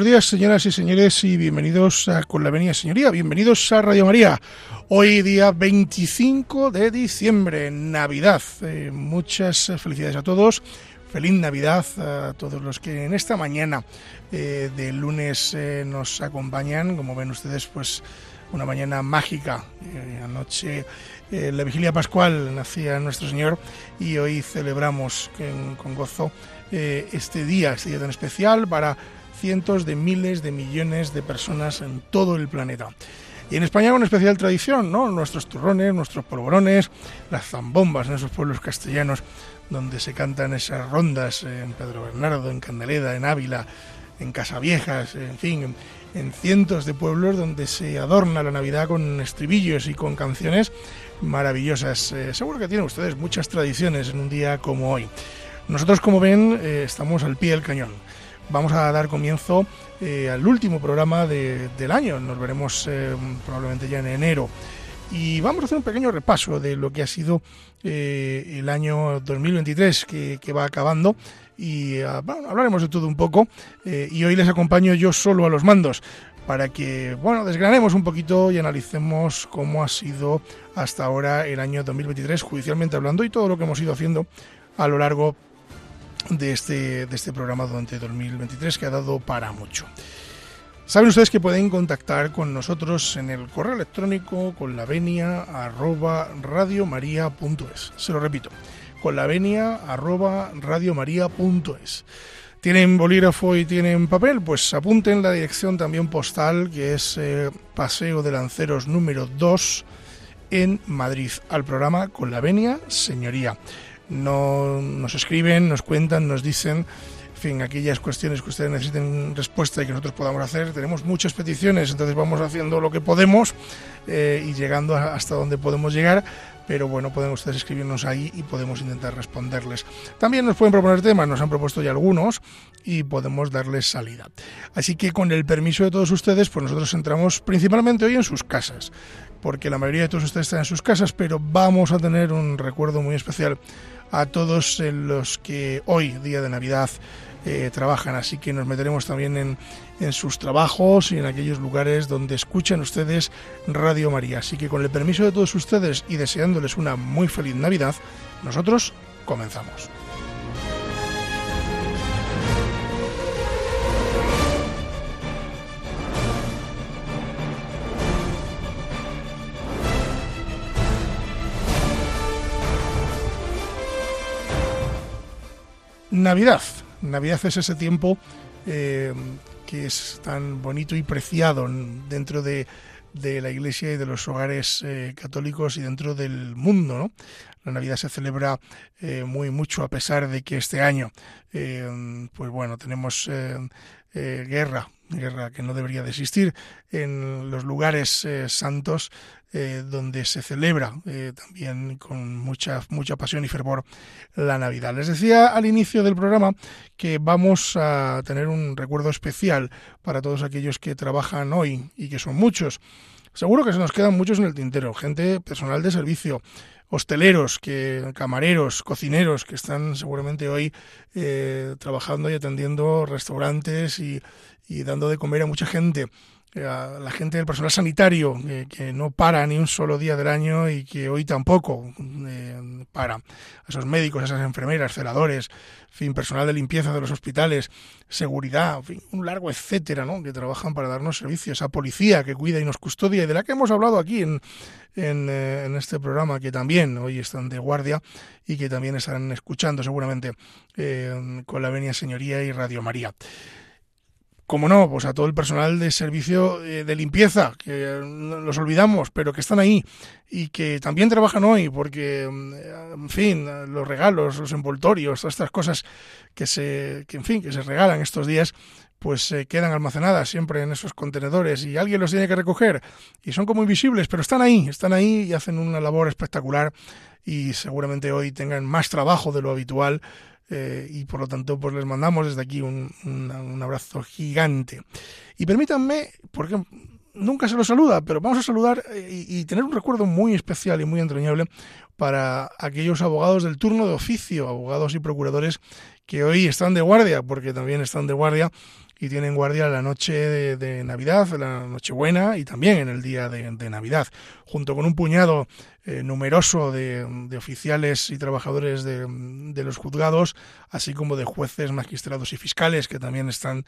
Buenos días, señoras y señores, y bienvenidos a Con la Venia Señoría. Bienvenidos a Radio María. Hoy, día 25 de diciembre, Navidad. Eh, muchas felicidades a todos. Feliz Navidad a todos los que en esta mañana eh, de lunes eh, nos acompañan. Como ven ustedes, pues una mañana mágica. anoche, la vigilia pascual, nacía nuestro Señor y hoy celebramos con gozo este día, este día tan especial para cientos de miles de millones de personas en todo el planeta. Y en España con especial tradición, ¿no? Nuestros turrones, nuestros polvorones, las zambombas en esos pueblos castellanos donde se cantan esas rondas en Pedro Bernardo, en Candeleda, en Ávila, en Casaviejas, en fin, en, cientos de pueblos donde se adorna la Navidad con estribillos y con canciones maravillosas. Eh, seguro que tienen ustedes muchas tradiciones en un día como hoy. Nosotros, como ven, eh, estamos al pie del cañón vamos a dar comienzo eh, al último programa del año. Nos veremos eh, probablemente ya en enero. Y vamos a hacer un pequeño repaso de lo que ha sido eh, el año 2023 que, que va acabando y ah, hablaremos de todo un poco. y hoy les acompaño yo solo a los mandos para que bueno desgranemos un poquito y analicemos cómo ha sido hasta ahora el año 2023 judicialmente hablando y todo lo que hemos ido haciendo a lo largo de este, de este programa durante 2023 que ha dado para mucho. Saben ustedes que pueden contactar con nosotros en el correo electrónico con la venia arroba radiomaria.es. Se lo repito, con la venia arroba radiomaria.es. ¿Tienen bolígrafo y tienen papel? Pues apunten la dirección también postal que es eh, Paseo de Lanceros número 2 en Madrid al programa con la venia señoría no nos escriben, nos cuentan, nos dicen, en fin, aquellas cuestiones que ustedes necesiten respuesta y que nosotros podamos hacer. Tenemos muchas peticiones, entonces vamos haciendo lo que podemos eh, y llegando hasta donde podemos llegar. Pero bueno, pueden ustedes escribirnos ahí y podemos intentar responderles. También nos pueden proponer temas, nos han propuesto ya algunos y podemos darles salida. Así que con el permiso de todos ustedes, pues nosotros entramos principalmente hoy en sus casas, porque la mayoría de todos ustedes están en sus casas, pero vamos a tener un recuerdo muy especial a todos los que hoy, día de Navidad, eh, trabajan. Así que nos meteremos también en, en, sus trabajos y en aquellos lugares donde escuchan ustedes Radio María. Así que con el permiso de todos ustedes y deseándoles una muy feliz Navidad, nosotros comenzamos. Navidad. Navidad es ese tiempo eh, que es tan bonito y preciado dentro de, la iglesia y de los hogares eh, católicos y dentro del mundo. La Navidad se celebra eh, muy mucho a pesar de que este año, pues bueno, tenemos guerra, guerra que no debería de existir en los lugares santos eh, donde se celebra eh, también con mucha, mucha pasión y fervor la Navidad. Les decía al inicio del programa que vamos a tener un recuerdo especial para todos aquellos que trabajan hoy y que son muchos. Seguro que se nos quedan muchos en el tintero, gente personal de servicio, hosteleros, que, camareros, cocineros, que están seguramente hoy eh, trabajando y atendiendo restaurantes y, y dando de comer a mucha gente a la gente del personal sanitario, que no para ni un solo día del año y que hoy tampoco eh, para, a esos médicos, a esas enfermeras, celadores, fin, personal de limpieza de los hospitales, seguridad, fin, un largo etcétera, ¿no? que trabajan para darnos servicios, a policía que cuida y nos custodia y de la que hemos hablado aquí en, en, eh, este programa, que también hoy están de guardia y que también están escuchando seguramente eh, con la Venia Señoría y Radio María. Como no, pues a todo el personal de servicio eh, de limpieza, que los olvidamos, pero que están ahí y que también trabajan hoy, porque, mm, en fin, los regalos, los envoltorios, todas estas cosas que se, que, en fin, que se regalan estos días, pues se quedan almacenadas siempre en esos contenedores y alguien los tiene que recoger y son como invisibles, pero están ahí, están ahí y hacen una labor espectacular y seguramente hoy tengan más trabajo de lo habitual eh, y por lo tanto pues les mandamos desde aquí un, abrazo gigante. Y permítanme, porque nunca se lo saluda, pero vamos a saludar eh, y, tener un recuerdo muy especial y muy entrañable para aquellos abogados del turno de oficio, abogados y procuradores que hoy están de guardia, porque también están de guardia y tienen guardia la noche de, Navidad, la Nochebuena y también en el día de, Navidad, junto con un puñado eh, numeroso de, oficiales y trabajadores de, los juzgados, así como de jueces, magistrados y fiscales que también están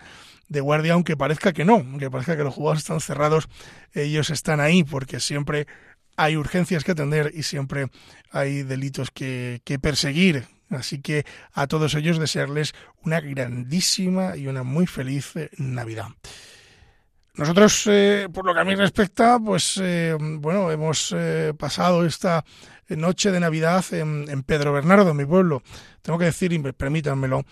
de guardia, aunque parezca que no, aunque parezca que los juzgados están cerrados, ellos están ahí porque siempre hay urgencias que atender y siempre hay delitos que, que perseguir Así que a todos ellos desearles una grandísima y una muy feliz Navidad. Nosotros, eh, por lo que a mí respecta, pues eh, bueno, hemos pasado esta noche de Navidad en, Pedro Bernardo, mi pueblo. Tengo que decir, y permítanmelo,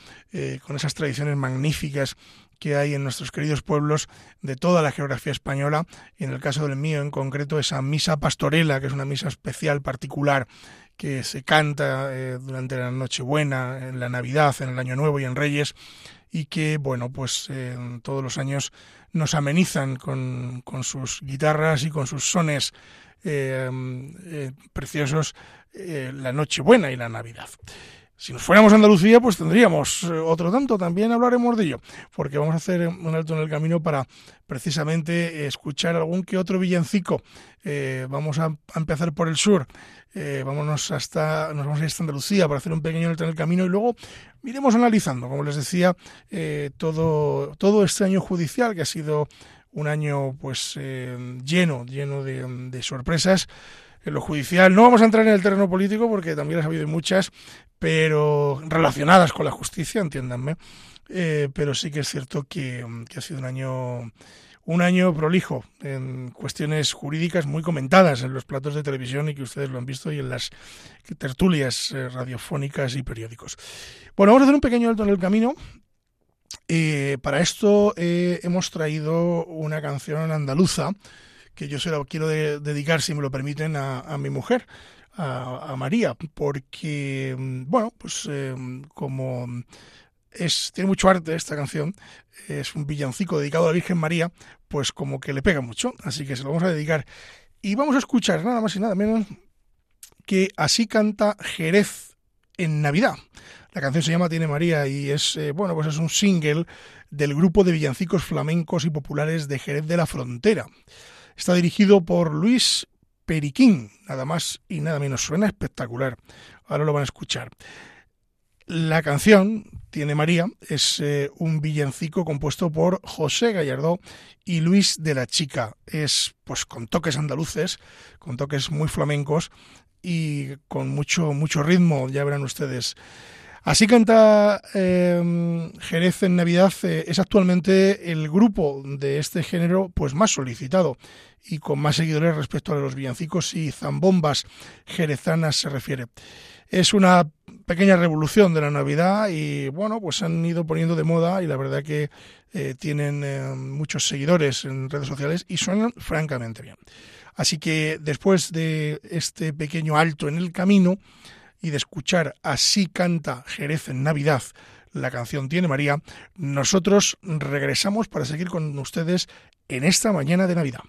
con esas tradiciones magníficas que hay en nuestros queridos pueblos de toda la geografía española, en el caso del mío en concreto, esa misa pastorela, que es una misa especial, particular, que se canta eh, durante la Nochebuena, en la Navidad, en el Año Nuevo y en Reyes, y que, bueno, pues todos los años nos amenizan con, sus guitarras y con sus sones eh, eh, preciosos la Nochebuena y la Navidad. Si nos fuéramos a Andalucía, pues tendríamos eh, otro tanto, también hablaremos de ello, porque vamos a hacer un alto en el camino para precisamente escuchar algún que otro villancico. Eh, vamos a, empezar por el sur, eh, vámonos hasta, nos vamos a ir hasta Andalucía para hacer un pequeño alto en el camino y luego iremos analizando, como les decía, todo, todo este año judicial que ha sido un año pues lleno, lleno de, de sorpresas en lo judicial. No vamos a entrar en el terreno político porque también las ha habido muchas, pero relacionadas con la justicia, entiéndanme. Eh, pero sí que es cierto que, ha sido un año un año prolijo en cuestiones jurídicas muy comentadas en los platos de televisión y que ustedes lo han visto y en las tertulias eh, radiofónicas y periódicos. Bueno, vamos a hacer un pequeño alto en el camino. Eh, para esto hemos traído una canción andaluza que yo se la quiero dedicar, si me lo permiten, a, mi mujer, a, María, porque, mm, bueno, pues eh, como es, tiene mucho arte esta canción, es un villancico dedicado a la Virgen María, pues como que le pega mucho, así que se lo vamos a dedicar. Y vamos a escuchar nada más y nada menos que así canta Jerez en Navidad. La canción se llama Tiene María y es, eh, bueno, pues es un single del grupo de villancicos flamencos y populares de Jerez de la Frontera. Está dirigido por Luis Periquín, nada más y nada menos. Suena espectacular. Ahora lo van a escuchar. La canción, Tiene María, es eh, un villancico compuesto por José Gallardó y Luis de la Chica. Es pues con toques andaluces, con toques muy flamencos y con mucho, mucho ritmo, ya verán ustedes. Así canta em, Jerez en Navidad, eh, es actualmente el grupo de este género pues más solicitado y con más seguidores respecto a los villancicos y zambombas jerezanas se refiere. Es una pequeña revolución de la Navidad y bueno, pues han ido poniendo de moda y la verdad que eh, tienen eh, muchos seguidores en redes sociales y suenan francamente bien. Así que después de este pequeño alto en el camino, y de escuchar Así canta Jerez en Navidad, la canción Tiene María, nosotros regresamos para seguir con ustedes en esta mañana de Navidad.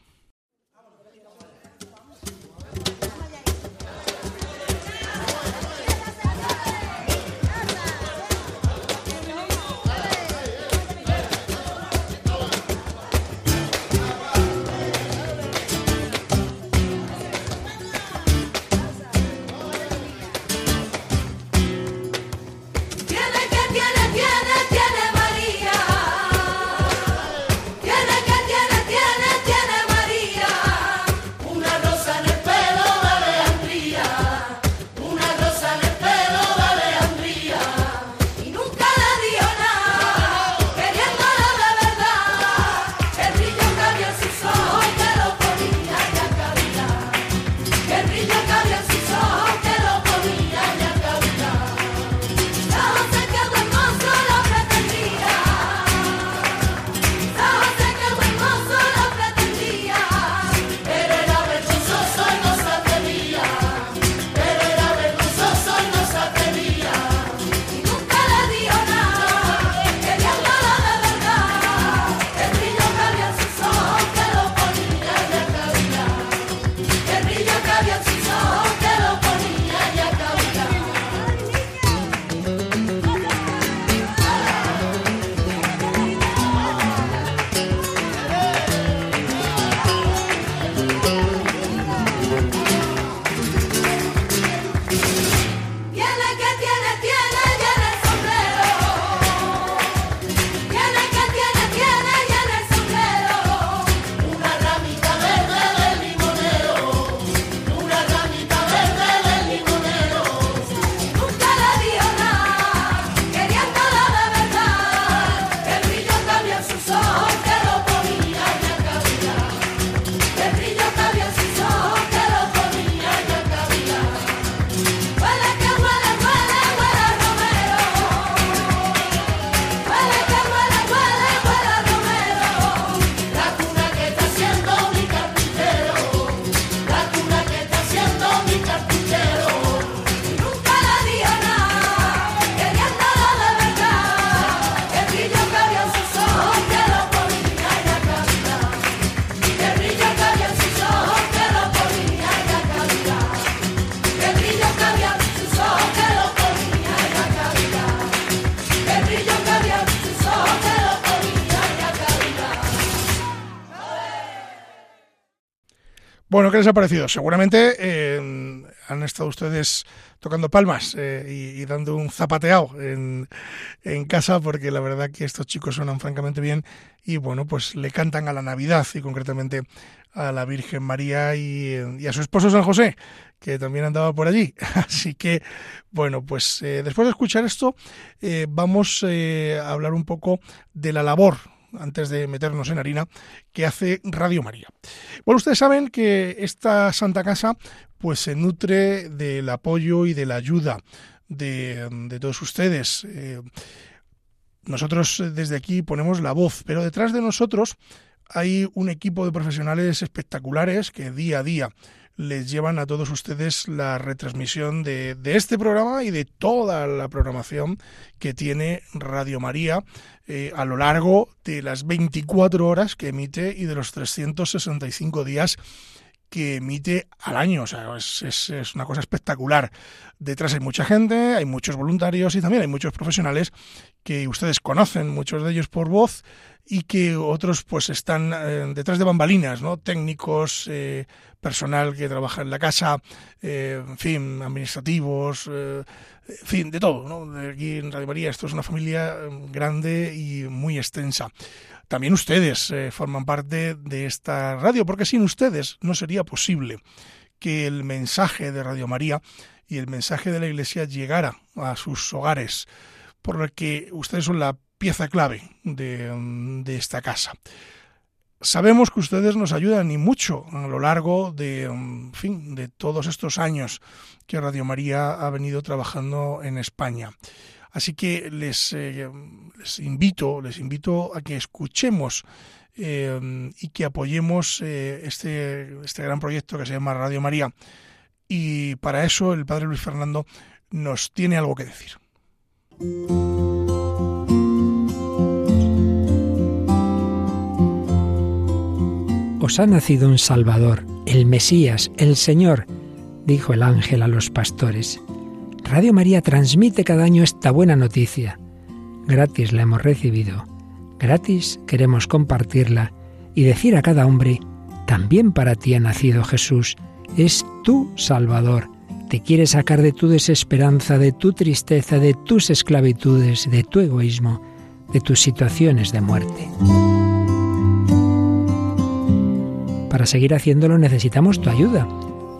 Bueno, ¿qué les ha parecido? Seguramente eh, han estado ustedes tocando palmas eh, y, dando un zapateado en, casa porque la verdad que estos chicos suenan francamente bien y bueno, pues le cantan a la Navidad y concretamente a la Virgen María y, a su esposo San José, que también andaba por allí. Así que, bueno, pues eh, después de escuchar esto, vamos a hablar un poco de la labor antes de meternos en harina, que hace Radio María. Bueno, ustedes saben que esta Santa Casa pues se nutre del apoyo y de la ayuda de, todos ustedes. Eh, nosotros desde aquí ponemos la voz, pero detrás de nosotros hay un equipo de profesionales espectaculares que día a día les llevan a todos ustedes la retransmisión de, este programa y de toda la programación que tiene Radio María eh, a lo largo de las 24 horas que emite y de los 365 días que emite al año. O sea, es, es, una cosa espectacular. Detrás hay mucha gente, hay muchos voluntarios y también hay muchos profesionales que ustedes conocen, muchos de ellos por voz, y que otros pues están eh, detrás de bambalinas, ¿no? Técnicos, eh, personal que trabaja en la casa, eh, en fin, administrativos, en fin, de todo, ¿no? Aquí en Radio María esto es una familia grande y muy extensa. También ustedes forman parte de esta radio, porque sin ustedes no sería posible que el mensaje de Radio María y el mensaje de la Iglesia llegara a sus hogares, por lo que ustedes son la pieza clave de, esta casa. Sabemos que ustedes nos ayudan y mucho a lo largo de, fin, de todos estos años que Radio María ha venido trabajando en España. Así que les, eh, les invito, les invito a que escuchemos eh, y que apoyemos eh, este, este gran proyecto que se llama Radio María. Y para eso el Padre Luis Fernando nos tiene algo que decir. os ha nacido un Salvador, el Mesías, el Señor, dijo el ángel a los pastores. Radio María transmite cada año esta buena noticia. Gratis la hemos recibido, gratis queremos compartirla y decir a cada hombre, también para ti ha nacido Jesús, es tu Salvador, te quiere sacar de tu desesperanza, de tu tristeza, de tus esclavitudes, de tu egoísmo, de tus situaciones de muerte. Para seguir haciéndolo necesitamos tu ayuda,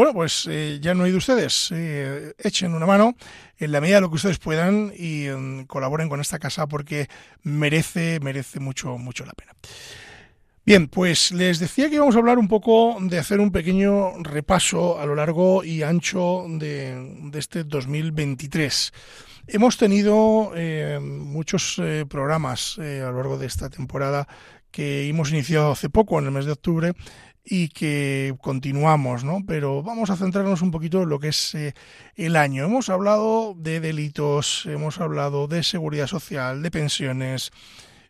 Bueno, pues eh, ya no hay de ustedes. Eh, echen una mano en la medida de lo que ustedes puedan y mm, colaboren con esta casa porque merece, merece mucho, mucho la pena. Bien, pues les decía que íbamos a hablar un poco de hacer un pequeño repaso a lo largo y ancho de, este 2023. Hemos tenido eh, muchos programas a lo largo de esta temporada que hemos iniciado hace poco, en el mes de octubre, y que continuamos, ¿no? Pero vamos a centrarnos un poquito en lo que es eh, el año. Hemos hablado de delitos, hemos hablado de seguridad social, de pensiones,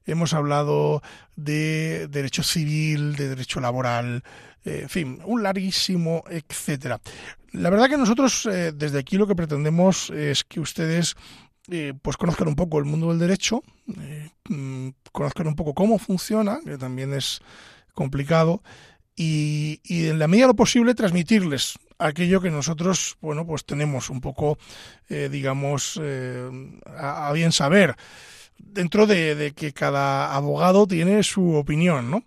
hemos hablado de derecho civil, de derecho laboral, eh, en fin, un larguísimo etcétera. La verdad que nosotros eh, desde aquí lo que pretendemos es que ustedes pues conozcan un poco el mundo del derecho, mm, conozcan un poco cómo funciona, que también es complicado, y, en la medida de lo posible transmitirles aquello que nosotros, bueno, pues tenemos un poco, eh, digamos, eh, a, bien saber, dentro de, que cada abogado tiene su opinión, ¿no?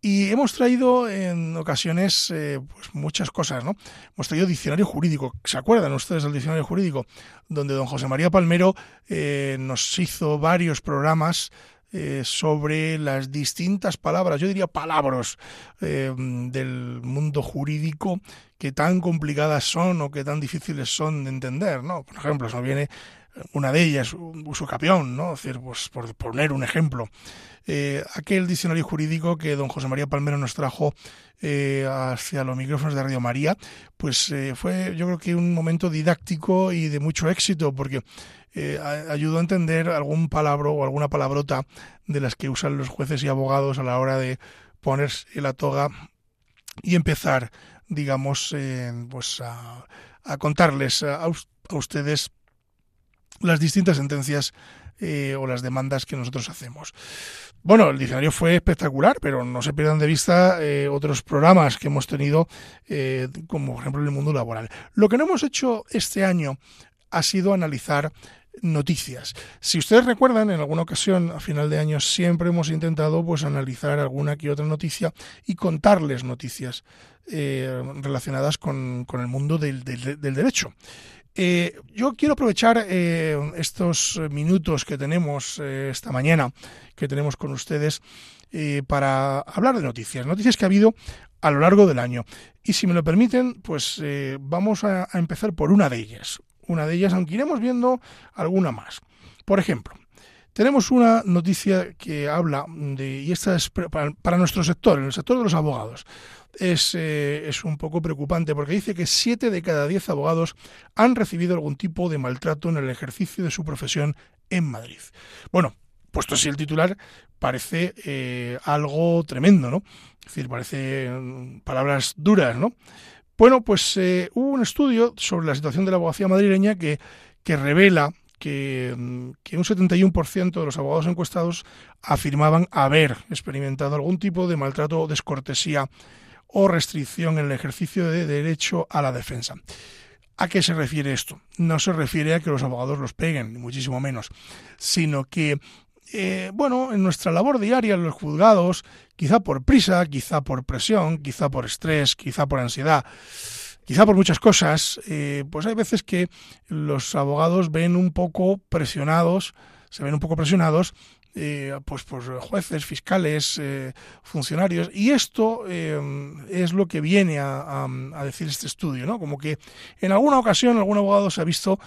Y hemos traído en ocasiones eh, pues muchas cosas, ¿no? Hemos traído diccionario jurídico. ¿Se acuerdan ustedes del diccionario jurídico? Donde don José María Palmero nos hizo varios programas eh, sobre las distintas palabras, yo diría palabras eh, del mundo jurídico que tan complicadas son o que tan difíciles son de entender, ¿no? Por ejemplo, se viene una de ellas, uso capión, ¿no? decir, pues, por poner un ejemplo. Eh, aquel diccionario jurídico que don José María Palmero nos trajo hacia los micrófonos de Radio María, pues fue yo creo que un momento didáctico y de mucho éxito, porque ayudó a entender algún palabra o alguna palabrota de las que usan los jueces y abogados a la hora de ponerse la toga y empezar, digamos, pues a, contarles a, ustedes las distintas sentencias o las demandas que nosotros hacemos. Bueno, el diccionario fue espectacular, pero no se pierdan de vista eh, otros programas que hemos tenido, eh, como por ejemplo en el mundo laboral. Lo que no hemos hecho este año ha sido analizar noticias. Si ustedes recuerdan, en alguna ocasión a final de año siempre hemos intentado pues analizar alguna que otra noticia y contarles noticias eh, relacionadas con, el mundo del derecho. Eh, yo quiero aprovechar eh, estos minutos que tenemos esta mañana, que tenemos con ustedes, para hablar de noticias, noticias que ha habido a lo largo del año. Y si me lo permiten, pues vamos a, empezar por una de ellas. Una de ellas, aunque iremos viendo alguna más. Por ejemplo, tenemos una noticia que habla de, y esta es para nuestro sector, en el sector de los abogados es, eh, es un poco preocupante porque dice que siete de cada diez abogados han recibido algún tipo de maltrato en el ejercicio de su profesión en Madrid. Bueno, puesto así el titular, parece eh, algo tremendo, ¿no? Es decir, parece mm, palabras duras, ¿no? Bueno, pues eh, hubo un estudio sobre la situación de la abogacía madrileña que, que revela que, mm, que, un 71% de los abogados encuestados afirmaban haber experimentado algún tipo de maltrato descortesía o restricción en el ejercicio de derecho a la defensa. ¿A qué se refiere esto? No se refiere a que los abogados los peguen, ni muchísimo menos, sino que, eh, bueno, en nuestra labor diaria en los juzgados, quizá por prisa, quizá por presión, quizá por estrés, quizá por ansiedad, quizá por muchas cosas, eh, pues hay veces que los abogados ven un poco presionados, se ven un poco presionados eh, pues por jueces, fiscales, eh, funcionarios. Y esto eh, es lo que viene a, decir este estudio, ¿no? Como que en alguna ocasión algún abogado se ha visto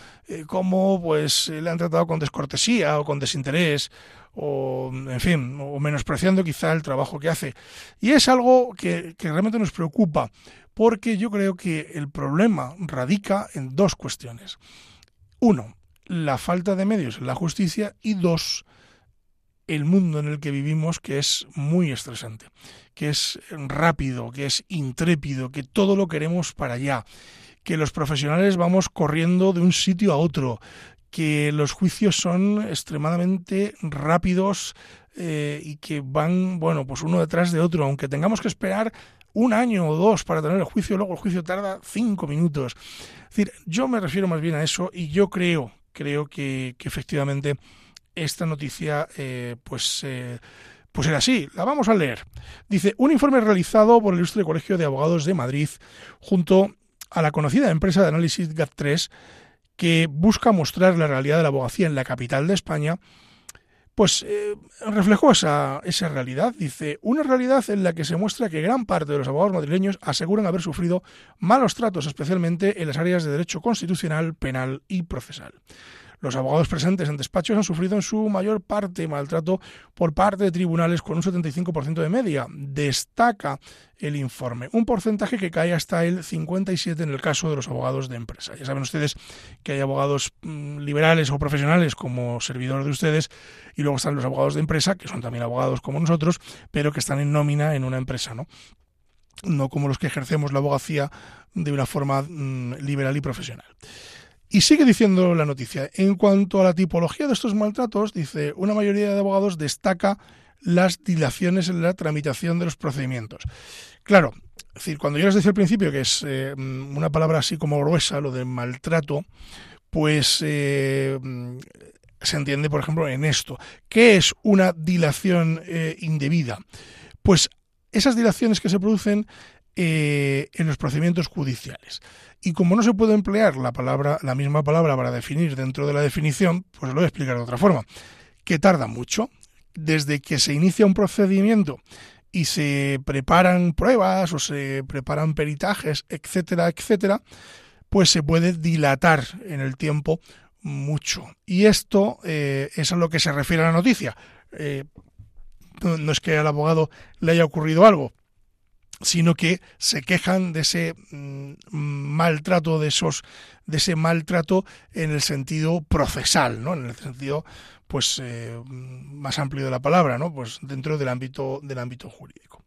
cómo pues le han tratado con descortesía o con desinterés o en fin, o menospreciando quizá el trabajo que hace. Y es algo que, que realmente nos preocupa, porque yo creo que el problema radica en dos cuestiones. Uno, la falta de medios en la justicia y dos, el mundo en el que vivimos que es muy estresante, que es rápido, que es intrépido, que todo lo queremos para allá, que los profesionales vamos corriendo de un sitio a otro, que los juicios son extremadamente rápidos eh, y que van, bueno, pues uno detrás de otro, aunque tengamos que esperar un año o dos para tener el juicio, luego el juicio tarda cinco minutos. Es decir, yo me refiero más bien a eso y yo creo, creo que, que efectivamente esta noticia eh, pues, eh, pues era así. La vamos a leer. Dice, un informe realizado por el Ilustre Colegio de Abogados de Madrid junto a la conocida empresa de análisis GAT3 que busca mostrar la realidad de la abogacía en la capital de España, pues eh, reflejó esa, esa realidad. Dice, una realidad en la que se muestra que gran parte de los abogados madrileños aseguran haber sufrido malos tratos, especialmente en las áreas de derecho constitucional, penal y procesal. Los abogados presentes en despachos han sufrido en su mayor parte maltrato por parte de tribunales con un 75% de media. Destaca el informe, un porcentaje que cae hasta el 57 en el caso de los abogados de empresa. Ya saben ustedes que hay abogados mm, liberales o profesionales como servidor de ustedes y luego están los abogados de empresa, que son también abogados como nosotros, pero que están en nómina en una empresa, ¿no? No como los que ejercemos la abogacía de una forma mm, liberal y profesional. Y sigue diciendo la noticia, en cuanto a la tipología de estos maltratos, dice, una mayoría de abogados destaca las dilaciones en la tramitación de los procedimientos. Claro, es decir, cuando yo les decía al principio que es eh, una palabra así como gruesa, lo de maltrato, pues eh, se entiende, por ejemplo, en esto. ¿Qué es una dilación eh, indebida? Pues esas dilaciones que se producen en los procedimientos judiciales. Y como no se puede emplear la palabra, la misma palabra para definir dentro de la definición, pues lo voy a explicar de otra forma. Que tarda mucho. Desde que se inicia un procedimiento y se preparan pruebas o se preparan peritajes, etcétera, etcétera, pues se puede dilatar en el tiempo mucho. Y esto es a lo que se refiere a la noticia. no es que al abogado le haya ocurrido algo, sino que se quejan de ese mm, maltrato, de esos, de ese maltrato en el sentido procesal, ¿no? En el sentido, pues, eh, más amplio de la palabra, ¿no? Pues dentro del ámbito, del ámbito jurídico.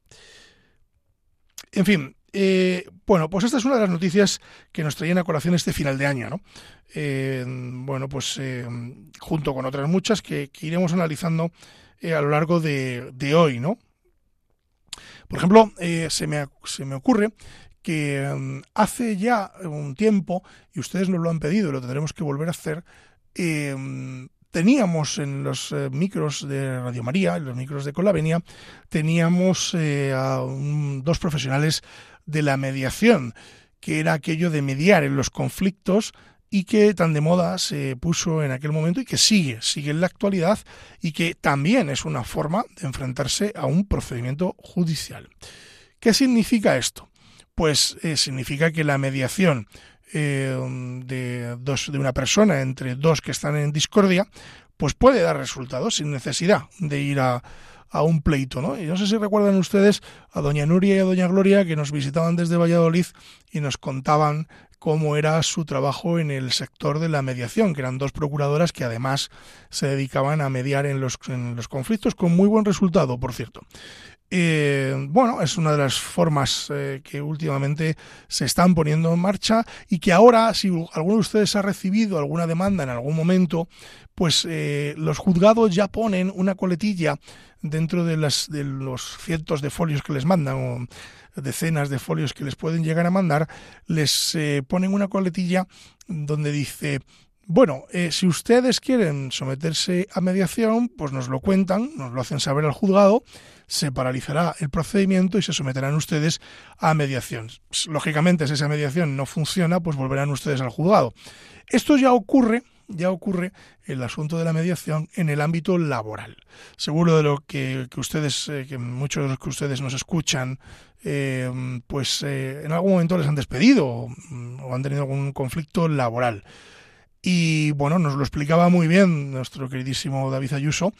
En fin, eh, bueno, pues esta es una de las noticias que nos traían a colación este final de año, ¿no? Eh, bueno, pues junto con otras muchas que, iremos analizando a lo largo de, de hoy, ¿no? Por ejemplo, eh, se, me, se me ocurre que mm, hace ya un tiempo, y ustedes nos lo han pedido y lo tendremos que volver a hacer, em, teníamos en los eh, micros de Radio María, en los micros de Colavenia, teníamos eh, a dos profesionales de la mediación, que era aquello de mediar en los conflictos y que tan de moda se puso en aquel momento y que sigue, sigue en la actualidad y que también es una forma de enfrentarse a un procedimiento judicial. ¿Qué significa esto? Pues eh, significa que la mediación eh, de, dos, de una persona entre dos que están en discordia, pues puede dar resultados sin necesidad de ir a, a un pleito, ¿no? Y no sé si recuerdan ustedes a doña Nuria y a doña Gloria que nos visitaban desde Valladolid y nos contaban cómo era su trabajo en el sector de la mediación, que eran dos procuradoras que además se dedicaban a mediar en los, en los conflictos con muy buen resultado, por cierto. Eh, bueno, es una de las formas eh, que últimamente se están poniendo en marcha y que ahora, si alguno de ustedes ha recibido alguna demanda en algún momento, pues eh, los juzgados ya ponen una coletilla dentro de, las, de los cientos de folios que les mandan o decenas de folios que les pueden llegar a mandar, les ponen una coletilla donde dice bueno, eh, si ustedes quieren someterse a mediación, pues nos lo cuentan, nos lo hacen saber al juzgado, se paralizará el procedimiento y se someterán ustedes a mediación. Lógicamente, si esa mediación no funciona, pues volverán ustedes al juzgado. Esto ya ocurre, ya ocurre el asunto de la mediación en el ámbito laboral. Seguro de lo que, ustedes, eh, que muchos de los que ustedes nos escuchan, eh, pues en algún momento les han despedido o han tenido algún conflicto laboral. Y bueno, nos lo explicaba muy bien nuestro queridísimo David Ayuso.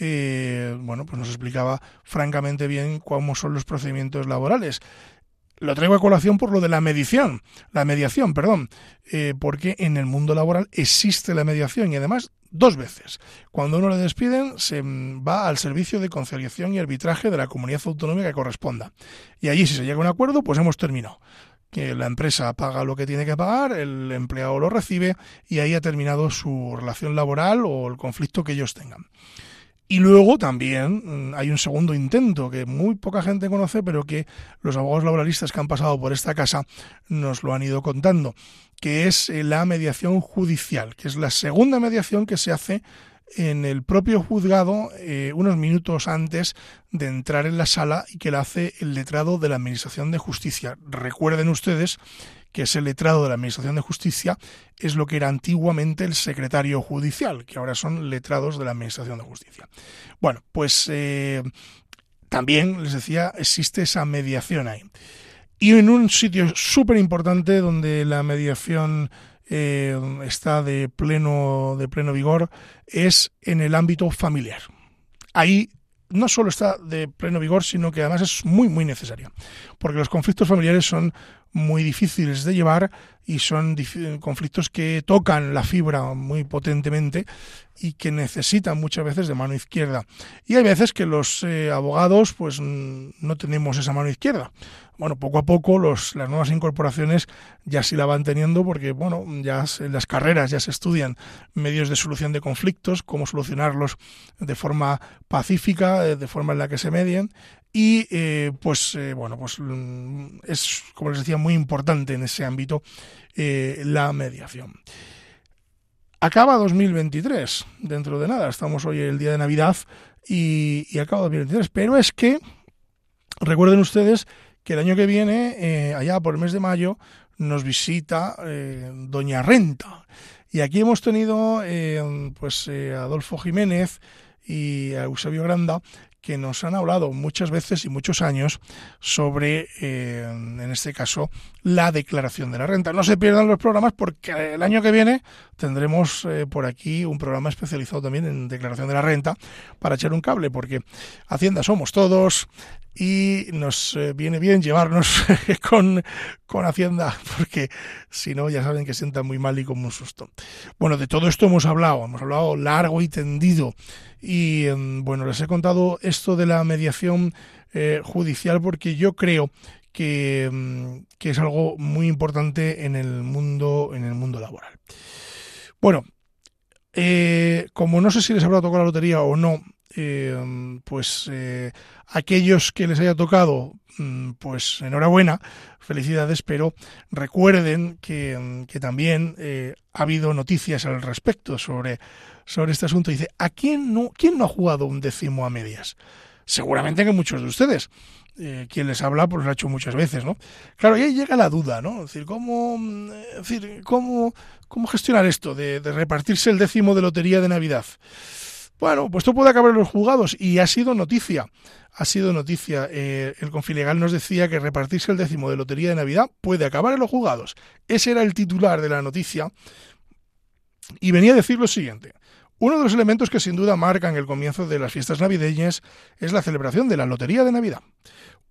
Eh, bueno, pues nos explicaba francamente bien cómo son los procedimientos laborales. Lo traigo a colación por lo de la mediación, la mediación, perdón, eh, porque en el mundo laboral existe la mediación y además dos veces. Cuando uno le despiden, se va al servicio de conciliación y arbitraje de la comunidad autonómica que corresponda. Y allí, si se llega a un acuerdo, pues hemos terminado que la empresa paga lo que tiene que pagar, el empleado lo recibe y ahí ha terminado su relación laboral o el conflicto que ellos tengan. Y luego también mm, hay un segundo intento que muy poca gente conoce, pero que los abogados laboralistas que han pasado por esta casa nos lo han ido contando, que es eh, la mediación judicial, que es la segunda mediación que se hace en el propio juzgado eh, unos minutos antes de entrar en la sala y que la hace el letrado de la Administración de Justicia. Recuerden ustedes que ese letrado de la Administración de Justicia es lo que era antiguamente el secretario judicial, que ahora son letrados de la Administración de Justicia. Bueno, pues eh, también les decía, existe esa mediación ahí. Y en un sitio súper importante donde la mediación eh, está de pleno, de pleno vigor es en el ámbito familiar. Ahí no solo está de pleno vigor, sino que además es muy, muy necesaria. Porque los conflictos familiares son muy difíciles de llevar y son conflictos que tocan la fibra muy potentemente y que necesitan muchas veces de mano izquierda. Y hay veces que los eh, abogados pues no tenemos esa mano izquierda bueno, poco a poco los, las nuevas incorporaciones ya sí la van teniendo porque, bueno, ya en las carreras ya se estudian medios de solución de conflictos, cómo solucionarlos de forma pacífica, eh, de forma en la que se medien y, eh, pues, eh, bueno, pues mm, es, como les decía, muy importante en ese ámbito la mediación. Acaba 2023, dentro de nada, estamos hoy el día de Navidad y, y acaba 2023, pero es que, recuerden ustedes, que el año que viene, eh, allá por el mes de mayo, nos visita eh, Doña Renta. Y aquí hemos tenido eh, pues Adolfo Jiménez y a Eusebio Granda, que nos han hablado muchas veces y muchos años sobre, eh, en este caso, la declaración de la renta. No se pierdan los programas porque el año que viene tendremos eh, por aquí un programa especializado también en declaración de la renta para echar un cable, porque Hacienda somos todos, y nos eh, viene bien llevarnos con, con Hacienda, porque si no, ya saben que sienta muy mal y como un susto. Bueno, de todo esto hemos hablado, hemos hablado largo y tendido, y em, bueno, les he contado esto de la mediación eh, judicial porque yo creo que, em, que, es algo muy importante en el mundo, en el mundo laboral. Bueno, eh, como no sé si les habrá tocado la lotería o no, eh, pues eh, aquellos que les haya tocado, mm, pues enhorabuena, felicidades, pero recuerden que, mm, también eh, ha habido noticias al respecto sobre, sobre este asunto. Dice, ¿a quién no, quién no ha jugado un décimo a medias? Seguramente que muchos de ustedes. quien les habla, pues lo ha hecho muchas veces, ¿no? Claro, y ahí llega la duda, ¿no? Decir, ¿cómo, mm, decir, cómo, cómo gestionar esto de, de repartirse el décimo de lotería de Navidad? Bueno, pues esto puede acabar en los juzgados y ha sido noticia. Ha sido noticia. Eh, el confilegal nos decía que repartirse el décimo de lotería de Navidad puede acabar en los juzgados. Ese era el titular de la noticia. Y venía a decir lo siguiente. Uno de los elementos que sin duda marcan el comienzo de las fiestas navideñas es la celebración de la Lotería de Navidad.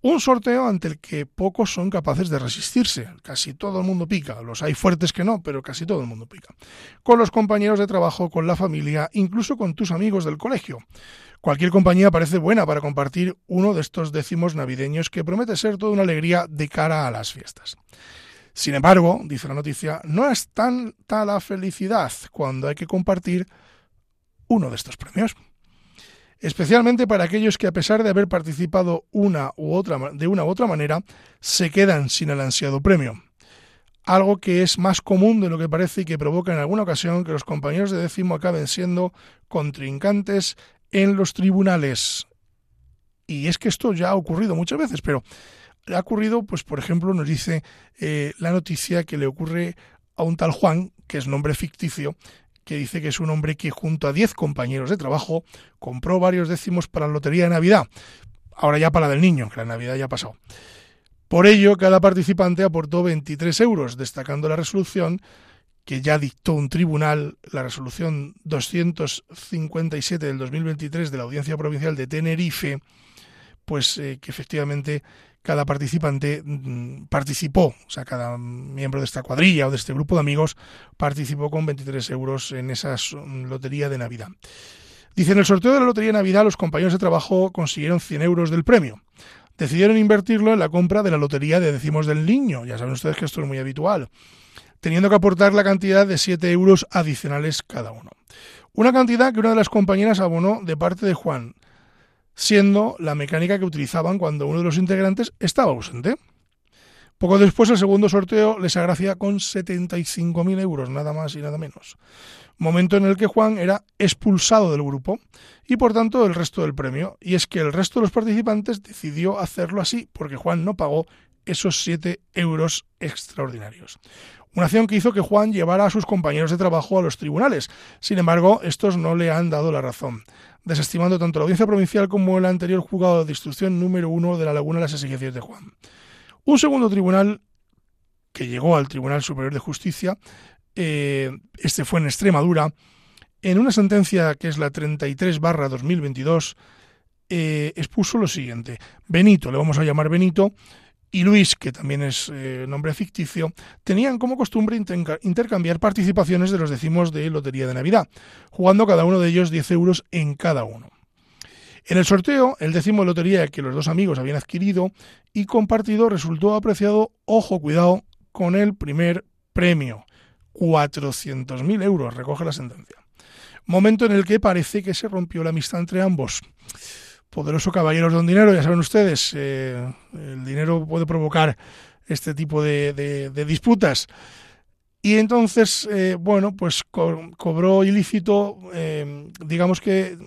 Un sorteo ante el que pocos son capaces de resistirse. Casi todo el mundo pica. Los hay fuertes que no, pero casi todo el mundo pica. Con los compañeros de trabajo, con la familia, incluso con tus amigos del colegio. Cualquier compañía parece buena para compartir uno de estos décimos navideños que promete ser toda una alegría de cara a las fiestas. Sin embargo, dice la noticia, no es tanta la felicidad cuando hay que compartir uno de estos premios especialmente para aquellos que a pesar de haber participado una u otra, de una u otra manera, se quedan sin el ansiado premio. Algo que es más común de lo que parece y que provoca en alguna ocasión que los compañeros de décimo acaben siendo contrincantes en los tribunales. Y es que esto ya ha ocurrido muchas veces, pero ha ocurrido, pues por ejemplo, nos dice eh, la noticia que le ocurre a un tal Juan, que es nombre ficticio, que dice que es un hombre que junto a 10 compañeros de trabajo compró varios décimos para la lotería de Navidad. Ahora ya para la del niño, que la Navidad ya ha pasado. Por ello, cada participante aportó 23 euros, destacando la resolución que ya dictó un tribunal, la resolución 257 del 2023 de la Audiencia Provincial de Tenerife, pues eh, que efectivamente cada participante mm, participó, o sea, cada miembro de esta cuadrilla o de este grupo de amigos participó con 23 euros en esa mm, lotería de Navidad. Dice, en el sorteo de la lotería de Navidad los compañeros de trabajo consiguieron 100 euros del premio. Decidieron invertirlo en la compra de la lotería de decimos del niño. Ya saben ustedes que esto es muy habitual. Teniendo que aportar la cantidad de 7 euros adicionales cada uno. Una cantidad que una de las compañeras abonó de parte de Juan, siendo la mecánica que utilizaban cuando uno de los integrantes estaba ausente. Poco después el segundo sorteo les agracia con 75.000 euros, nada más y nada menos. Momento en el que Juan era expulsado del grupo y por tanto el resto del premio. Y es que el resto de los participantes decidió hacerlo así porque Juan no pagó esos 7 euros extraordinarios. Una acción que hizo que Juan llevara a sus compañeros de trabajo a los tribunales. Sin embargo, estos no le han dado la razón desestimando tanto la audiencia provincial como el anterior juzgado de instrucción número uno de la Laguna las exigencias de Juan. Un segundo tribunal que llegó al Tribunal Superior de Justicia, eh, este fue en Extremadura, en una sentencia que es la 33 barra 2022, eh, expuso lo siguiente. Benito, le vamos a llamar Benito, y Luis, que también es eh, nombre ficticio, tenían como costumbre intercambiar participaciones de los decimos de Lotería de Navidad, jugando cada uno de ellos 10 euros en cada uno. En el sorteo, el décimo de lotería que los dos amigos habían adquirido y compartido resultó apreciado, ojo, cuidado, con el primer premio, 400.000 euros, recoge la sentencia. Momento en el que parece que se rompió la amistad entre ambos poderoso caballeros don dinero, ya saben ustedes, eh, el dinero puede provocar este tipo de, disputas. Y entonces, eh, bueno, pues cobró ilícito, eh, digamos que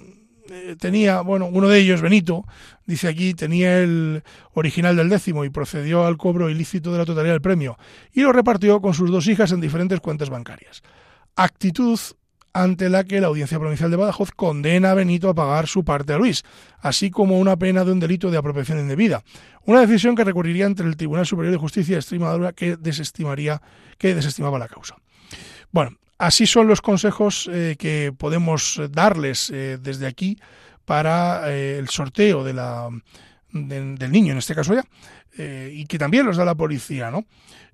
tenía, bueno, uno de ellos, Benito, dice aquí, tenía el original del décimo y procedió al cobro ilícito de la totalidad del premio y lo repartió con sus dos hijas en diferentes cuentas bancarias. Actitud ante la que la Audiencia Provincial de Badajoz condena a Benito a pagar su parte a Luis, así como una pena de un delito de apropiación indebida. Una decisión que recurriría ante el Tribunal Superior de Justicia de Extremadura que desestimaría, que desestimaba la causa. Bueno, así son los consejos eh, que podemos darles eh, desde aquí para eh, el sorteo de la, del niño, en este caso ya, y que también los da la policía, ¿no?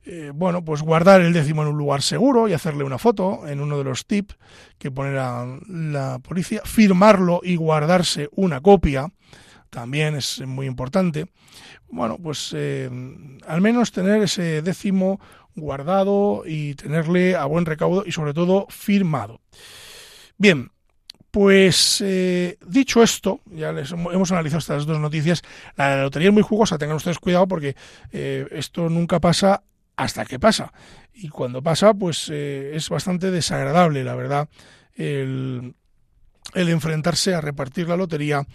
Eh, bueno, pues guardar el décimo en un lugar seguro y hacerle una foto en uno de los tips que pone la, policía, firmarlo y guardarse una copia, también es muy importante. Bueno, pues eh, al menos tener ese décimo guardado y tenerle a buen recaudo y sobre todo firmado. Bien, pues eh, dicho esto, ya les hemos analizado estas dos noticias. La, lotería es muy jugosa, tengan ustedes cuidado porque esto nunca pasa hasta que pasa. Y cuando pasa, pues eh, es bastante desagradable, la verdad, el, enfrentarse a repartir la lotería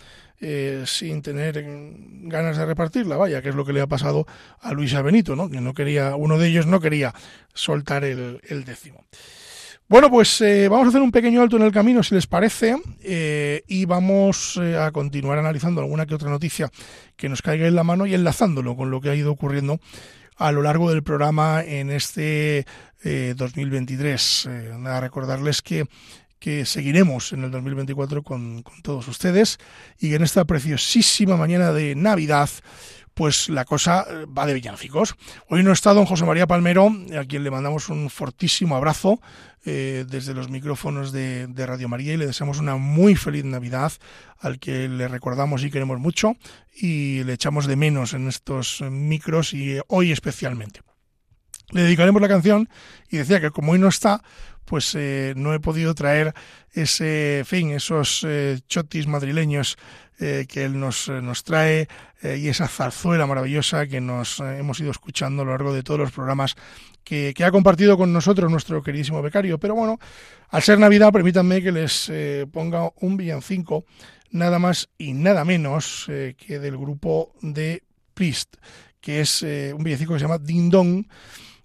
eh, sin tener ganas de repartirla, vaya, que es lo que le ha pasado a Luisa Benito, ¿no? Que no quería, uno de ellos no quería soltar el, décimo. Bueno, pues eh, vamos a hacer un pequeño alto en el camino, si les parece, y vamos a continuar analizando alguna que otra noticia que nos caiga en la mano y enlazándolo con lo que ha ido ocurriendo a lo largo del programa en este 2023. Eh, eh, a recordarles que que seguiremos en el 2024 con, con, todos ustedes y que en esta preciosísima mañana de Navidad pues la cosa eh, va de villancicos. Hoy no está don José María Palmero, a quien le mandamos un fortísimo abrazo eh, desde los micrófonos de, Radio María y le deseamos una muy feliz Navidad, al que le recordamos y queremos mucho y le echamos de menos en estos micros y hoy especialmente. Le dedicaremos la canción y decía que como hoy no está, pues eh, no he podido traer ese fin, esos chotis madrileños eh, que él nos, eh, nos trae eh, y esa zarzuela maravillosa que nos hemos ido escuchando a lo largo de todos los programas que, ha compartido con nosotros nuestro queridísimo becario. Pero bueno, al ser Navidad, permítanme que les ponga un villancico nada más y nada menos que del grupo de Priest, que es un villancico que se llama Ding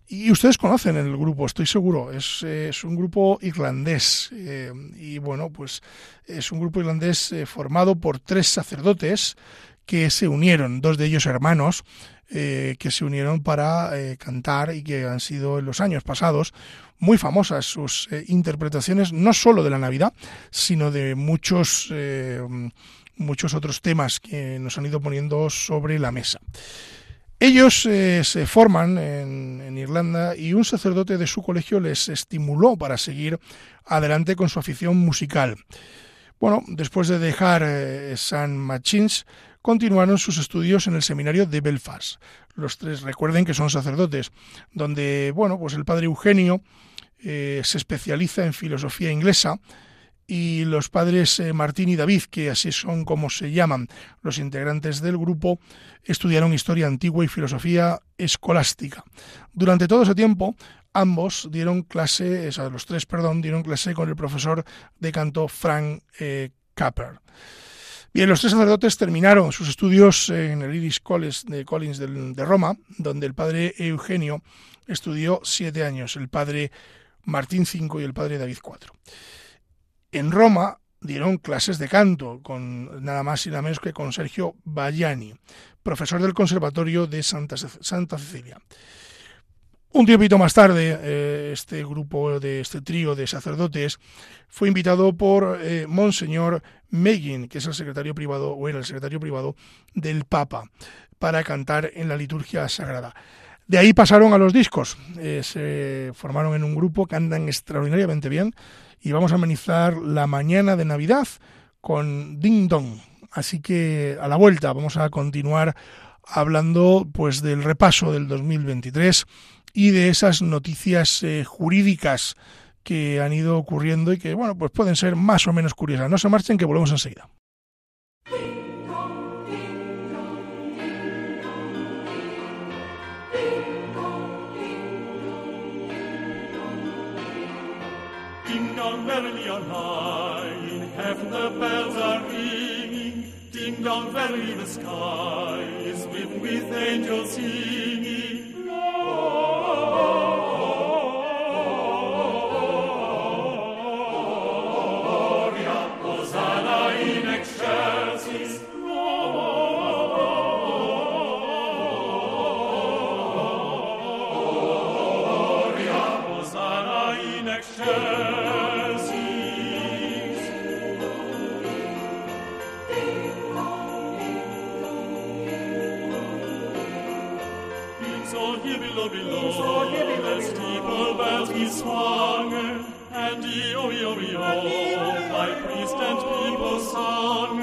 y ustedes conocen el grupo, estoy seguro. Es, un grupo irlandés. Eh, y bueno, pues es un grupo irlandés eh, formado por tres sacerdotes que se unieron, dos de ellos hermanos, eh, que se unieron para cantar y que han sido en los años pasados muy famosas sus interpretaciones, no solo de la Navidad, sino de muchos, muchos otros temas que nos han ido poniendo sobre la mesa. Ellos eh, se forman en, Irlanda y un sacerdote de su colegio les estimuló para seguir adelante con su afición musical. Bueno, después de dejar eh, San Machins, continuaron sus estudios en el seminario de Belfast. Los tres recuerden que son sacerdotes, donde, bueno, pues el padre Eugenio eh, se especializa en filosofía inglesa y los padres eh, Martín y David, que así son como se llaman los integrantes del grupo, estudiaron historia antigua y filosofía escolástica. Durante todo ese tiempo, ambos dieron clase, o los tres, perdón, dieron clase con el profesor de canto Frank eh. Bien, los tres sacerdotes terminaron sus estudios en el Iris College de Collins de Roma, donde el padre Eugenio estudió siete años, el padre Martín cinco y el padre David cuatro. En Roma dieron clases de canto con nada más y nada menos que con Sergio Bayani, profesor del Conservatorio de Santa, Santa Cecilia. Un tiempito más tarde, eh, este grupo de este trío de sacerdotes fue invitado por eh, Monseñor Megin, que es el secretario privado o era el secretario privado del Papa, para cantar en la liturgia sagrada. De ahí pasaron a los discos. Eh, se formaron en un grupo que andan extraordinariamente bien y vamos a amenizar la mañana de Navidad con Ding Dong. Así que a la vuelta vamos a continuar hablando pues del repaso del 2023 y de esas noticias eh, jurídicas que han ido ocurriendo y que bueno pues pueden ser más o menos curiosas. No se marchen que volvemos enseguida. Merrily on high. In heaven the bells are ringing. Ding dong, merrily the sky is with, with angels singing. Lord. Bells he swung, and yo, yo, yo, my priest and people sung,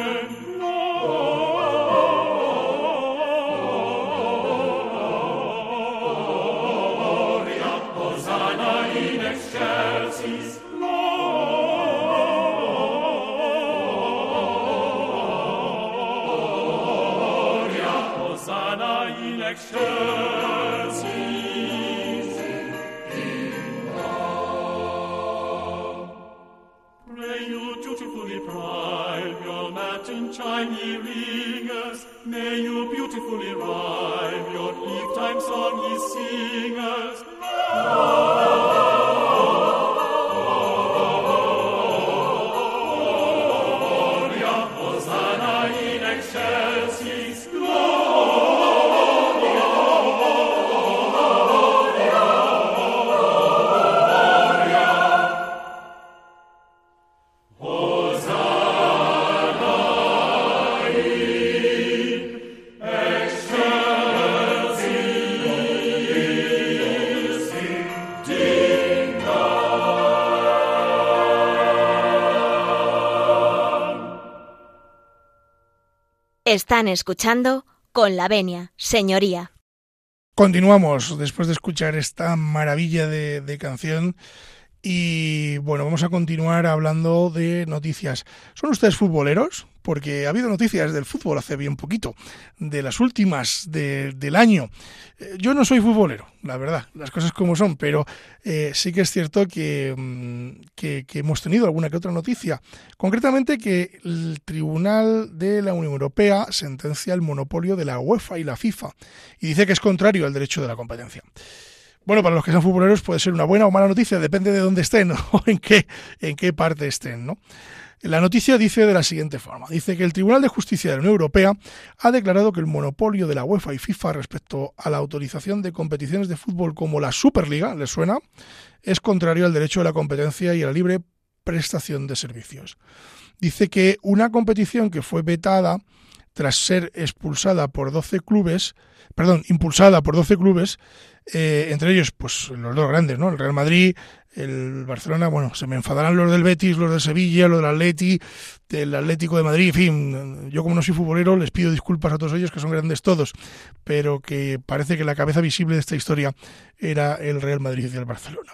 Gloria, Hosanna Están escuchando con la venia, señoría. Continuamos después de escuchar esta maravilla de, canción y bueno, vamos a continuar hablando de noticias. ¿Son ustedes futboleros? Porque ha habido noticias del fútbol hace bien poquito, de las últimas de, del año. Eh, Yo no soy futbolero, la verdad, las cosas como son, pero eh, sí que es cierto que, mm, que, que hemos tenido alguna que otra noticia. Concretamente que el Tribunal de la Unión Europea sentencia el monopolio de la UEFA y la FIFA y dice que es contrario al derecho de la competencia. Bueno, para los que sean futboleros puede ser una buena o mala noticia, depende de dónde estén o en qué, en qué parte estén, ¿no? La noticia dice de la siguiente forma. Dice que el Tribunal de Justicia de la Unión Europea ha declarado que el monopolio de la UEFA y FIFA respecto a la autorización de competiciones de fútbol como la Superliga, ¿les suena? Es contrario al derecho de la competencia y a la libre prestación de servicios. Dice que una competición que fue vetada tras ser expulsada por 12 clubes, perdón, impulsada por 12 clubes, eh, entre ellos, pues los dos grandes, ¿no? El Real Madrid, el Barcelona, bueno, se me enfadarán los del Betis, los de Sevilla, los del Atleti, del Atlético de Madrid, en fin, yo como no soy futbolero les pido disculpas a todos ellos, que son grandes todos, pero que parece que la cabeza visible de esta historia era el Real Madrid y el Barcelona.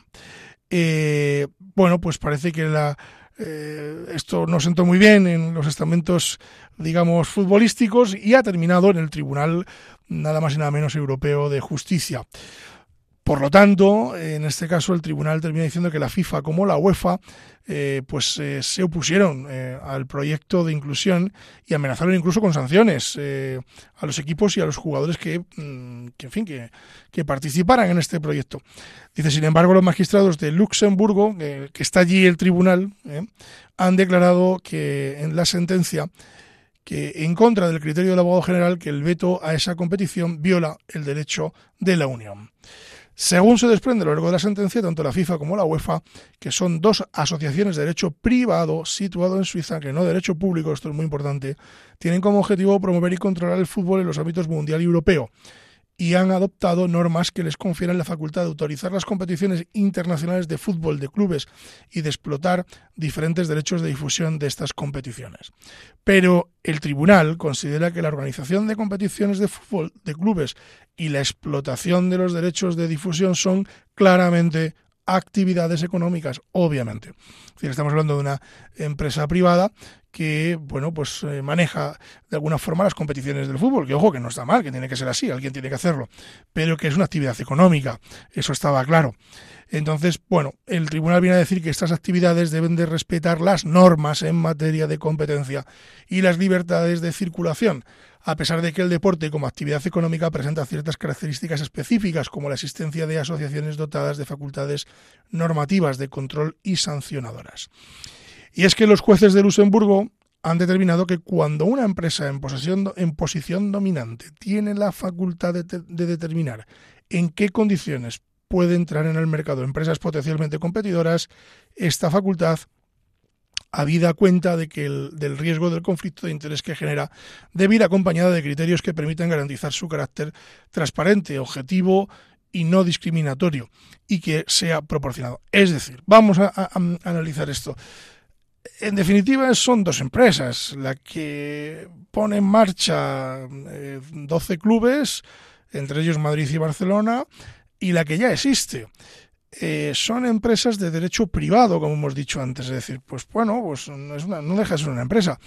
Eh, bueno, pues parece que la, eh, esto no sentó muy bien en los estamentos, digamos, futbolísticos y ha terminado en el Tribunal nada más y nada menos europeo de justicia. Por lo tanto, en este caso el tribunal termina diciendo que la FIFA como la UEFA eh, pues eh, se opusieron eh, al proyecto de inclusión y amenazaron incluso con sanciones a los equipos y a los jugadores que, mm, en fin, que, participaran en este proyecto. Dice, sin embargo, los magistrados de Luxemburgo, que está allí el tribunal, han declarado que en la sentencia que en contra del criterio del abogado general que el veto a esa competición viola el derecho de la Unión. Según se desprende a lo largo de la sentencia, tanto la FIFA como la UEFA, que son dos asociaciones de derecho privado situado en Suiza, que no de derecho público, esto es muy importante, tienen como objetivo promover y controlar el fútbol en los ámbitos mundial y europeo y han adoptado normas que les confieren la facultad de autorizar las competiciones internacionales de fútbol de clubes y de explotar diferentes derechos de difusión de estas competiciones. Pero el tribunal considera que la organización de competiciones de fútbol de clubes y la explotación de los derechos de difusión son claramente actividades económicas, obviamente. Es decir, estamos hablando de una empresa privada que bueno pues eh, maneja de alguna forma las competiciones del fútbol que ojo que no está mal que tiene que ser así alguien tiene que hacerlo pero que es una actividad económica eso estaba claro entonces bueno el tribunal viene a decir que estas actividades deben de respetar las normas en materia de competencia y las libertades de circulación a pesar de que el deporte como actividad económica presenta ciertas características específicas como la existencia de asociaciones dotadas de facultades normativas de control y sancionadoras. Y es que los jueces de Luxemburgo han determinado que cuando una empresa en, posesión, en posición dominante tiene la facultad de, de, determinar en qué condiciones puede entrar en el mercado empresas potencialmente competidoras, esta facultad habida cuenta de que el, del riesgo del conflicto de interés que genera debe ir acompañada de criterios que permitan garantizar su carácter transparente, objetivo y no discriminatorio y que sea proporcionado. Es decir, vamos a analizar esto. En definitiva, son dos empresas, la que pone en marcha eh, 12 clubes, entre ellos Madrid y Barcelona, y la que ya existe. Eh, son empresas de derecho privado, como hemos dicho antes. Es decir, pues bueno, pues no, es una, no deja de ser una empresa.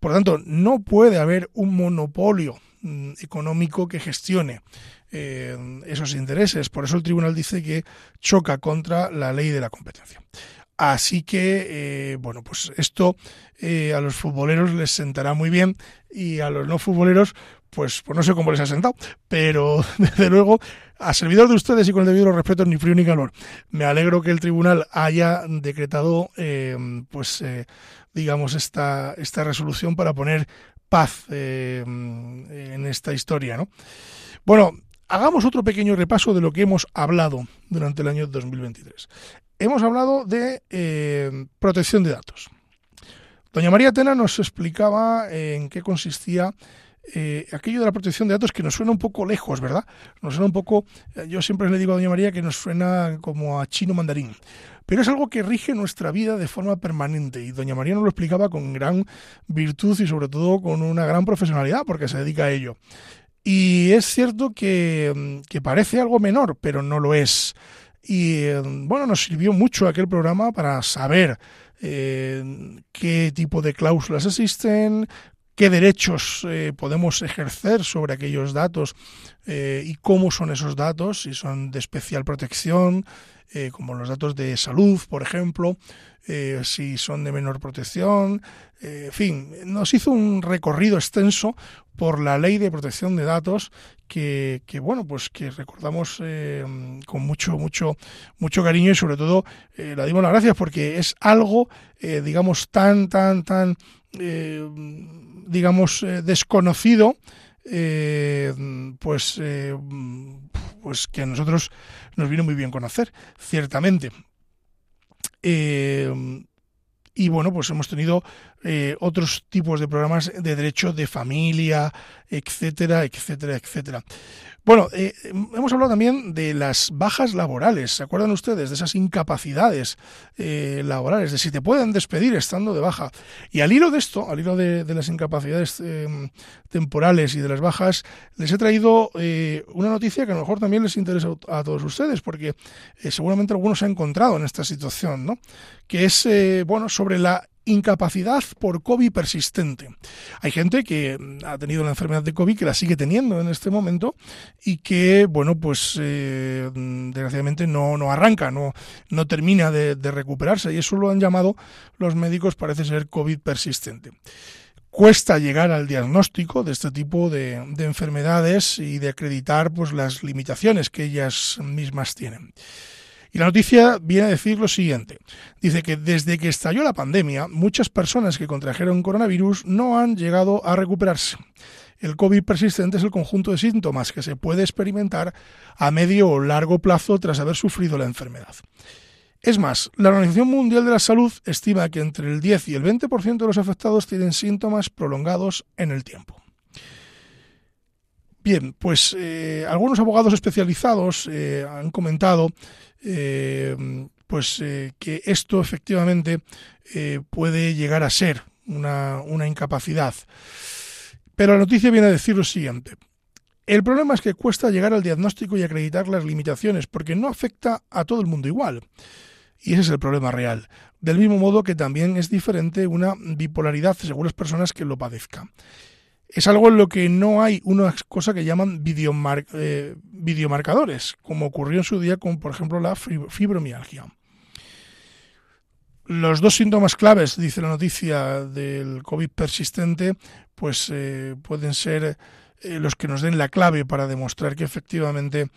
Por lo tanto, no puede haber un monopolio mm, económico que gestione eh, esos intereses. Por eso el tribunal dice que choca contra la ley de la competencia. Así que, eh, bueno, pues esto eh, a los futboleros les sentará muy bien y a los no futboleros, pues, pues no sé cómo les ha sentado, pero desde luego, a servidor de ustedes y con el debido respeto, ni frío ni calor. Me alegro que el tribunal haya decretado, eh, pues, eh, digamos, esta, esta resolución para poner paz en esta historia, ¿no? Bueno, hagamos otro pequeño repaso de lo que hemos hablado durante el año 2023 hemos hablado de eh, protección de datos. Doña María Tena nos explicaba en qué consistía eh, aquello de la protección de datos que nos suena un poco lejos, ¿verdad? Nos suena un poco, yo siempre le digo a Doña María que nos suena como a chino mandarín, pero es algo que rige nuestra vida de forma permanente y Doña María nos lo explicaba con gran virtud y sobre todo con una gran profesionalidad porque se dedica a ello. Y es cierto que, que parece algo menor, pero no lo es. Y bueno, nos sirvió mucho aquel programa para saber eh, qué tipo de cláusulas existen, qué derechos eh, podemos ejercer sobre aquellos datos eh, y cómo son esos datos, si son de especial protección, eh, como los datos de salud, por ejemplo, eh, si son de menor protección, eh, en fin, nos hizo un recorrido extenso por la ley de protección de datos que, que bueno, pues que recordamos con mucho, mucho, mucho cariño y sobre todo le dimos las gracias porque es algo, digamos, tan, tan, tan, digamos, desconocido, pues, pues que nosotros nos viene muy bien conocer, ciertamente. Eh, y bueno, pues hemos tenido eh, otros tipos de programas de derecho de familia, etcétera, etcétera, etcétera. Bueno, eh, hemos hablado también de las bajas laborales. ¿Se acuerdan ustedes de esas incapacidades eh, laborales? De si te pueden despedir estando de baja. Y al hilo de esto, al hilo de, las incapacidades temporales y de las bajas, les he traído una noticia que a lo mejor también les interesa a todos ustedes, porque seguramente algunos se han encontrado en esta situación, ¿no? Que es, bueno, sobre la incapacidad por COVID persistente. Hay gente que ha tenido la enfermedad de COVID, que la sigue teniendo en este momento y que, bueno, pues eh, desgraciadamente no, no arranca, no, no termina de, de recuperarse y eso lo han llamado los médicos, parece ser COVID persistente cuesta llegar al diagnóstico de este tipo de, de, enfermedades y de acreditar pues las limitaciones que ellas mismas tienen. Y la noticia viene a decir lo siguiente. Dice que desde que estalló la pandemia, muchas personas que contrajeron coronavirus no han llegado a recuperarse. El COVID persistente es el conjunto de síntomas que se puede experimentar a medio o largo plazo tras haber sufrido la enfermedad. Es más, la Organización Mundial de la Salud estima que entre el 10 y el 20% de los afectados tienen síntomas prolongados en el tiempo. Bien, pues eh, algunos abogados especializados eh, han comentado eh, pues eh, que esto efectivamente eh, puede llegar a ser una, una incapacidad. Pero la noticia viene a decir lo siguiente. El problema es que cuesta llegar al diagnóstico y acreditar las limitaciones, porque no afecta a todo el mundo igual. Y ese es el problema real. Del mismo modo que también es diferente una bipolaridad según las personas que lo padezcan. Es algo en lo que no hay una cosa que llaman videomar eh, videomarcadores, como ocurrió en su día con, por ejemplo, la fibromialgia. Los dos síntomas claves, dice la noticia, del COVID persistente, pues eh, pueden ser eh, los que nos den la clave para demostrar que efectivamente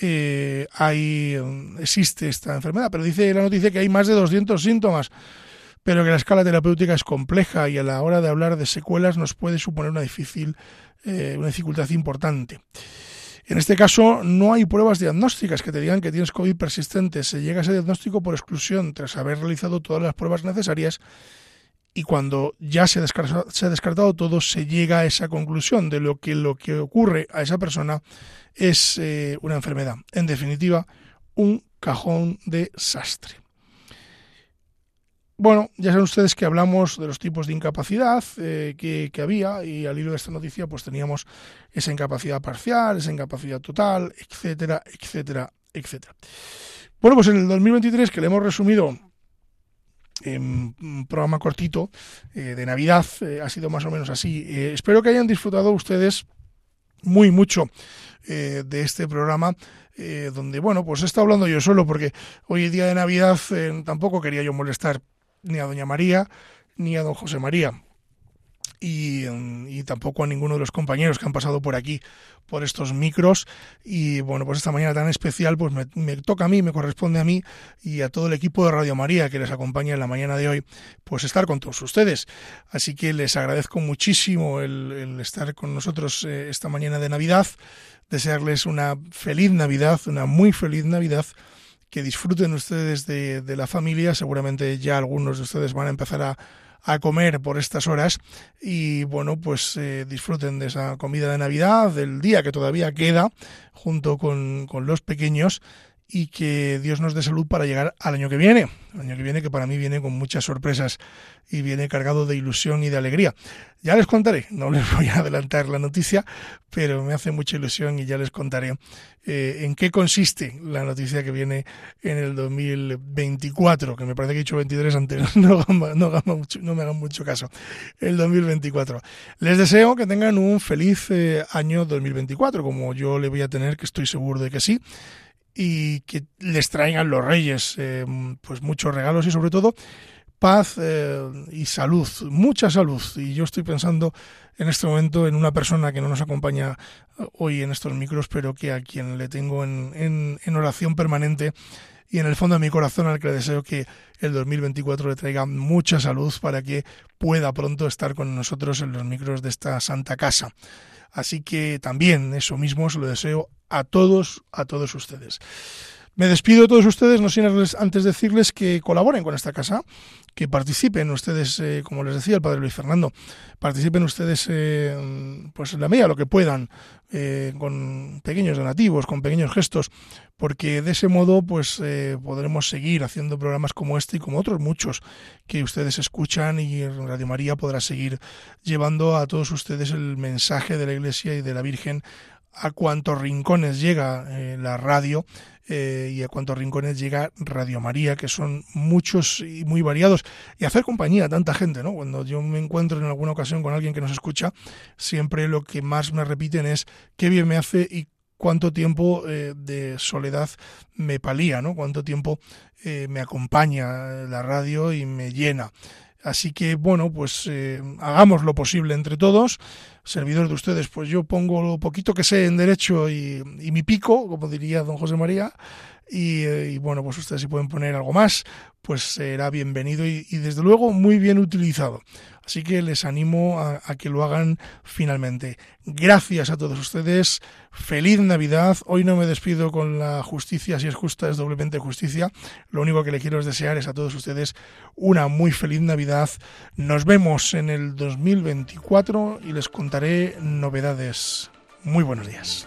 eh, hay, existe esta enfermedad. Pero dice la noticia que hay más de 200 síntomas, pero que la escala terapéutica es compleja y a la hora de hablar de secuelas nos puede suponer una, difícil, eh, una dificultad importante. En este caso, no hay pruebas diagnósticas que te digan que tienes COVID persistente. Se llega a ese diagnóstico por exclusión tras haber realizado todas las pruebas necesarias y cuando ya se, se, ha descartado todo, se llega a esa conclusión de lo que lo que ocurre a esa persona es eh, una enfermedad. En definitiva, un cajón de sastre. Bueno, ya saben ustedes que hablamos de los tipos de incapacidad eh, que, había y al hilo de esta noticia pues teníamos esa incapacidad parcial, esa incapacidad total, etcétera, etcétera, etcétera. Bueno, pues en el 2023 que le hemos resumido en un programa cortito eh, de Navidad, eh, ha sido más o menos así. Espero que hayan disfrutado ustedes muy mucho de este programa. donde, bueno, pues he estado hablando yo solo porque hoy día de Navidad tampoco quería yo molestar ni a Doña María ni a Don José María y, tampoco a ninguno de los compañeros que han pasado por aquí, por estos micros. Y bueno, pues esta mañana tan especial, pues me, toca a mí, me corresponde a mí y a todo el equipo de Radio María que les acompaña en la mañana de hoy, pues estar con todos ustedes. Así que les agradezco muchísimo el, estar con nosotros eh, esta mañana de Navidad, desearles una feliz Navidad, una muy feliz Navidad que disfruten ustedes de, la familia. Seguramente ya algunos de ustedes van a empezar a, a comer por estas horas y bueno, pues eh, disfruten de esa comida de Navidad, del día que todavía queda junto con, con los pequeños y que Dios nos dé salud para llegar al año que viene. El año que viene que para mí viene con muchas sorpresas y viene cargado de ilusión y de alegría. Ya les contaré, no les voy a adelantar la noticia, pero me hace mucha ilusión y ya les contaré eh, en qué consiste la noticia que viene en el 2024, que me parece que he dicho 23 antes, no, no, no me hagan mucho caso, el 2024. Les deseo que tengan un feliz eh, año 2024, como yo le voy a tener, que estoy seguro de que sí y que les traigan los reyes eh, pues muchos regalos y sobre todo paz eh, y salud, mucha salud. Y yo estoy pensando en este momento en una persona que no nos acompaña hoy en estos micros, pero que a quien le tengo en, en, oración permanente y en el fondo de mi corazón al que le deseo que el 2024 le traiga mucha salud para que pueda pronto estar con nosotros en los micros de esta santa casa. Así que también eso mismo se lo deseo a todos, a todos ustedes. Me despido de todos ustedes, no sin antes decirles que colaboren con esta casa, que participen ustedes, eh, como les decía el padre Luis Fernando, participen ustedes eh, pues en la medida lo que puedan, eh, con pequeños donativos, con pequeños gestos, porque de ese modo pues podremos seguir haciendo programas como este y como otros muchos que ustedes escuchan y Radio María podrá seguir llevando a todos ustedes el mensaje de la Iglesia y de la Virgen a cuantos rincones llega la radio eh, y a cuántos rincones llega Radio María, que son muchos y muy variados, y hacer compañía a tanta gente, ¿no? Cuando yo me encuentro en alguna ocasión con alguien que nos escucha, siempre lo que más me repiten es qué bien me hace y cuánto tiempo eh, de soledad me palía, ¿no? Cuánto tiempo eh, me acompaña la radio y me llena. Así que, bueno, pues hagamos lo posible entre todos. Servidor de ustedes, pues yo pongo lo poquito que sé en derecho y, mi pico, como diría don José María, y, bueno, pues ustedes si pueden poner algo más, pues será bienvenido y, desde luego muy bien utilizado. Así que les animo a, que lo hagan finalmente. Gracias a todos ustedes. Feliz Navidad. Hoy no me despido con la justicia, si es justa, es doblemente justicia. Lo único que le quiero es desear es a todos ustedes una muy feliz Navidad. Nos vemos en el 2024 y les contaré novedades. Muy buenos días.